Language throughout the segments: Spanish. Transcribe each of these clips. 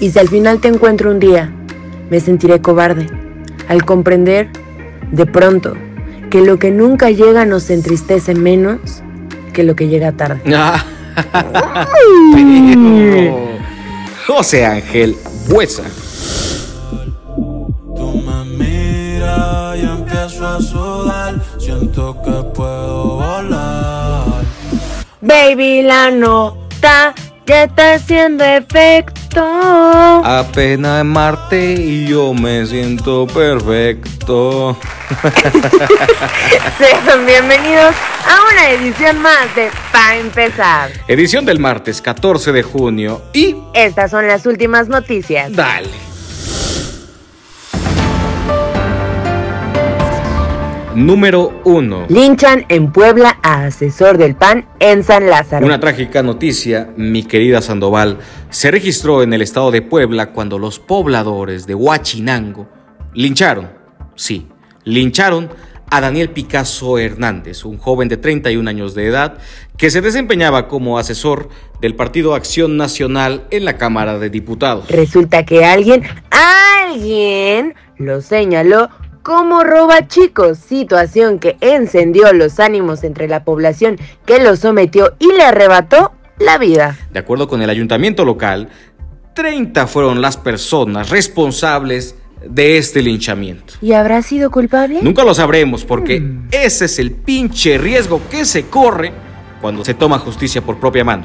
Y si al final te encuentro un día, me sentiré cobarde al comprender, de pronto, que lo que nunca llega nos entristece menos que lo que llega tarde. José Ángel Buesa. Tú me miras y empiezo a. Siento que puedo volar. Baby, la nota ya está haciendo efecto. Apenas en Marte y yo me siento perfecto. Sean bienvenidos a una edición más de Pa' empezar. Edición del martes 14 de junio y... Estas son las últimas noticias. Dale. Número 1. Linchan en Puebla a asesor del PAN en San Lázaro. Una trágica noticia, mi querida Sandoval, se registró en el estado de Puebla cuando los pobladores de Huachinango lincharon, sí, lincharon a Daniel Picasso Hernández, un joven de 31 años de edad que se desempeñaba como asesor del Partido Acción Nacional en la Cámara de Diputados. Resulta que alguien, alguien lo señaló como roba chicos, situación que encendió los ánimos entre la población que lo sometió y le arrebató la vida. De acuerdo con el ayuntamiento local, 30 fueron las personas responsables de este linchamiento. ¿Y habrá sido culpable? Nunca lo sabremos porque ese es el pinche riesgo que se corre cuando se toma justicia por propia mano.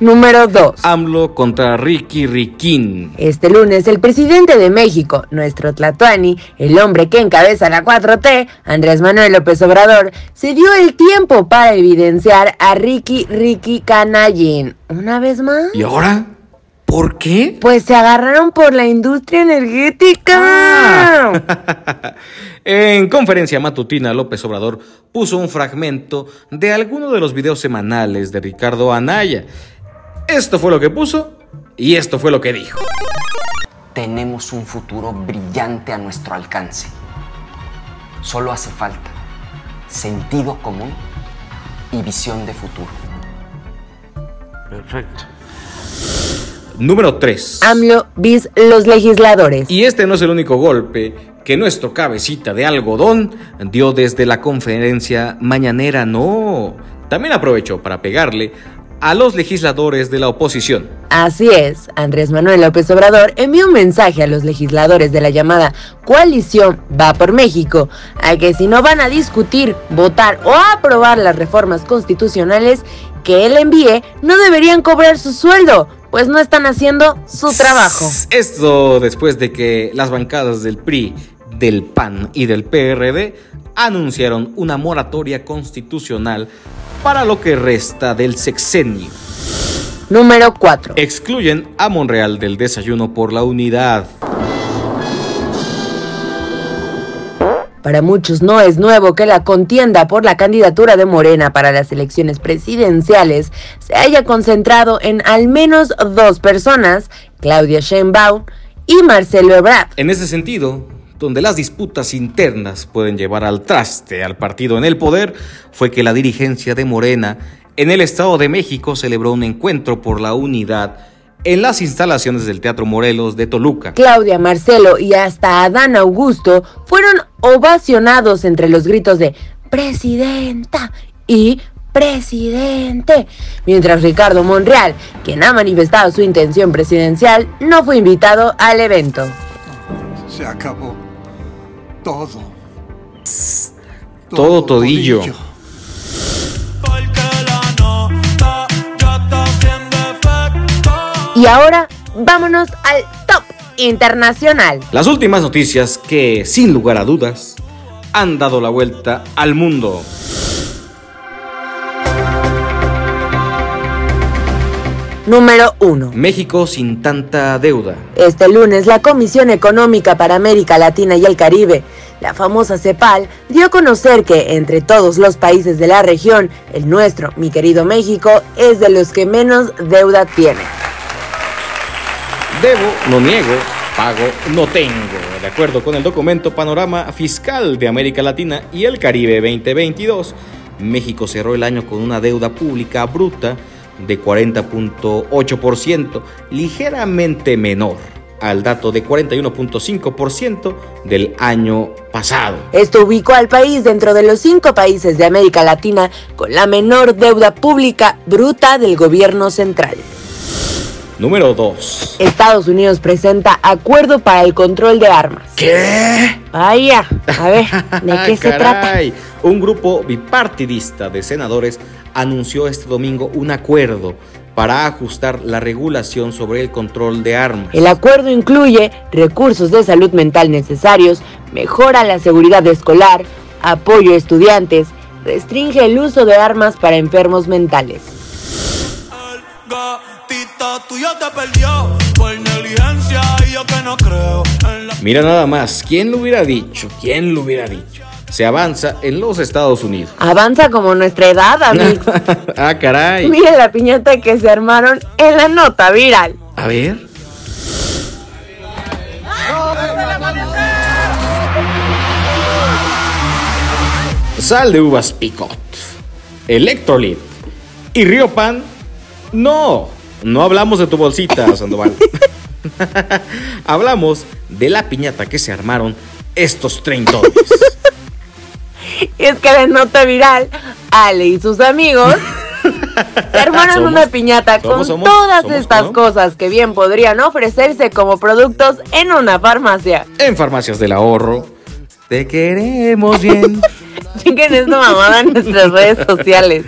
Número 2. AMLO contra Ricky Riquín. Este lunes el presidente de México, nuestro Tlatuani, el hombre que encabeza la 4T, Andrés Manuel López Obrador, se dio el tiempo para evidenciar a Ricky Ricky Canallín. Una vez más. ¿Y ahora? ¿Por qué? Pues se agarraron por la industria energética. Ah. en conferencia matutina, López Obrador puso un fragmento de alguno de los videos semanales de Ricardo Anaya. Esto fue lo que puso y esto fue lo que dijo. Tenemos un futuro brillante a nuestro alcance. Solo hace falta sentido común y visión de futuro. Perfecto. Número 3. AMLO bis los legisladores. Y este no es el único golpe que nuestro cabecita de algodón dio desde la conferencia mañanera, no. También aprovechó para pegarle a los legisladores de la oposición. Así es, Andrés Manuel López Obrador envió un mensaje a los legisladores de la llamada coalición Va por México, a que si no van a discutir, votar o aprobar las reformas constitucionales que él envíe, no deberían cobrar su sueldo, pues no están haciendo su trabajo. Esto después de que las bancadas del PRI, del PAN y del PRD anunciaron una moratoria constitucional para lo que resta del sexenio. Número 4. Excluyen a Monreal del desayuno por la unidad. Para muchos no es nuevo que la contienda por la candidatura de Morena para las elecciones presidenciales se haya concentrado en al menos dos personas, Claudia Sheinbaum y Marcelo Ebrard. En ese sentido, donde las disputas internas pueden llevar al traste al partido en el poder, fue que la dirigencia de Morena en el Estado de México celebró un encuentro por la unidad en las instalaciones del Teatro Morelos de Toluca. Claudia, Marcelo y hasta Adán Augusto fueron ovacionados entre los gritos de Presidenta y Presidente, mientras Ricardo Monreal, quien ha manifestado su intención presidencial, no fue invitado al evento. Se acabó todo. Todo todillo. Y ahora vámonos al top internacional. Las últimas noticias que, sin lugar a dudas, han dado la vuelta al mundo. Número 1. México sin tanta deuda. Este lunes, la Comisión Económica para América Latina y el Caribe, la famosa CEPAL, dio a conocer que entre todos los países de la región, el nuestro, mi querido México, es de los que menos deuda tiene. Debo, no niego, Pago no tengo. De acuerdo con el documento Panorama Fiscal de América Latina y el Caribe 2022, México cerró el año con una deuda pública bruta de 40.8%, ligeramente menor al dato de 41.5% del año pasado. Esto ubicó al país dentro de los cinco países de América Latina con la menor deuda pública bruta del gobierno central. Número 2. Estados Unidos presenta acuerdo para el control de armas. ¿Qué? Vaya, a ver, ¿de qué se trata? Un grupo bipartidista de senadores anunció este domingo un acuerdo para ajustar la regulación sobre el control de armas. El acuerdo incluye recursos de salud mental necesarios, mejora la seguridad escolar, apoyo a estudiantes, restringe el uso de armas para enfermos mentales. Mira nada más, ¿quién lo hubiera dicho? ¿Quién lo hubiera dicho? Se avanza en los Estados Unidos. Avanza como nuestra edad, amigos. ah, caray. Mira la piñata que se armaron en la nota viral. A ver. Sal de uvas picot, Electrolit y Río Pan. No, no hablamos de tu bolsita, Sandoval. hablamos de la piñata que se armaron estos treintones. Y es que la nota viral, Ale y sus amigos armaron Somos- una piñata somos- con somos- todas somos, estas ¿no? cosas que bien podrían ofrecerse como productos en una farmacia. en farmacias del ahorro. Te queremos bien. Chequen esta mamada en nuestras redes sociales.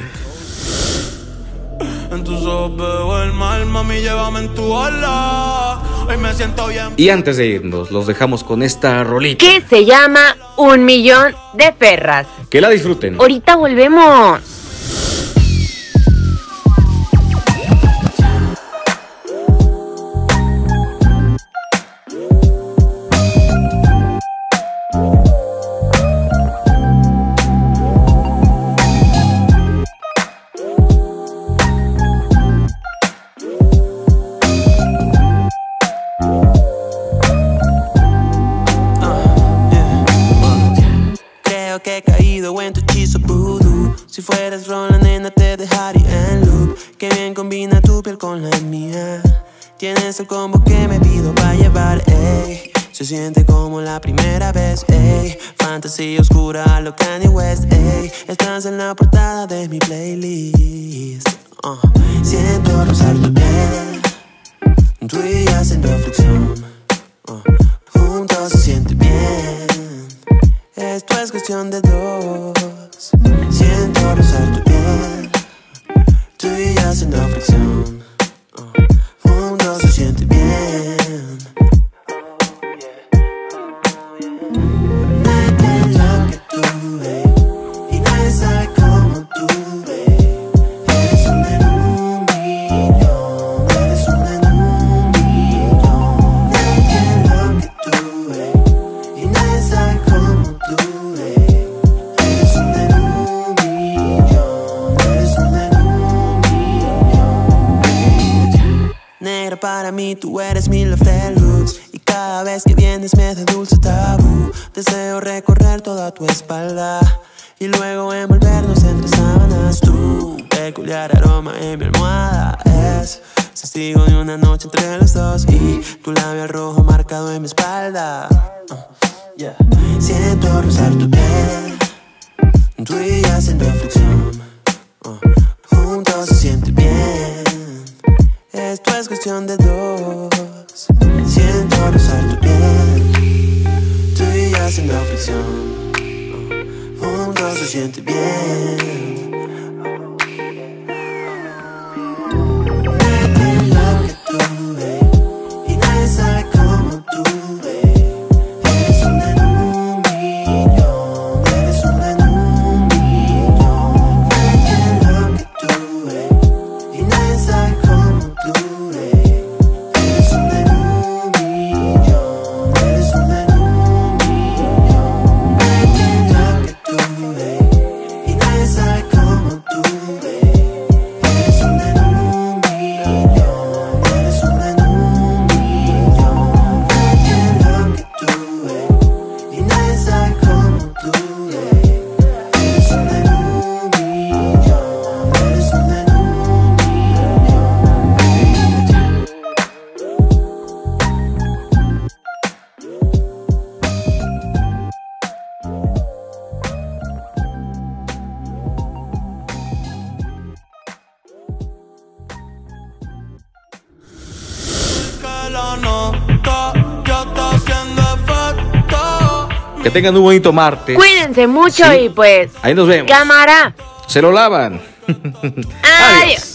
En tus ojos veo el mal, mami, llévame en tu ola. Hoy me siento bien. Y antes de irnos, los dejamos con esta rolita. Que se llama Un Millón de Perras. Que la disfruten. Ahorita volvemos. Tienes el combo que me pido para llevar, ey. Se siente como la primera vez, ey. Fantasía oscura lo Kanye West, ey. Estás en la portada de mi playlist. Uh. Siento rozar tu piel. Tú y yo haciendo flexión. Uh. Juntos se siente bien. Esto es cuestión de dos. Mí, tú eres mi deluxe. Y cada vez que vienes me dulce tabú. Deseo recorrer toda tu espalda. Y luego envolvernos entre sábanas. Tu peculiar aroma en mi almohada es testigo de una noche entre los dos. Y tu labial rojo marcado en mi espalda. Uh, yeah. Siento rozar tu piel. Tú y yo haciendo fricción. Uh, juntos se siente bien. Cuestión de dos. Siento rozar tu piel. Tú y yo haciendo fricción. Juntos se siente bien. Que tengan un bonito martes. Cuídense mucho Sí. y pues. Ahí nos vemos. Cámara. Se lo lavan. Adiós.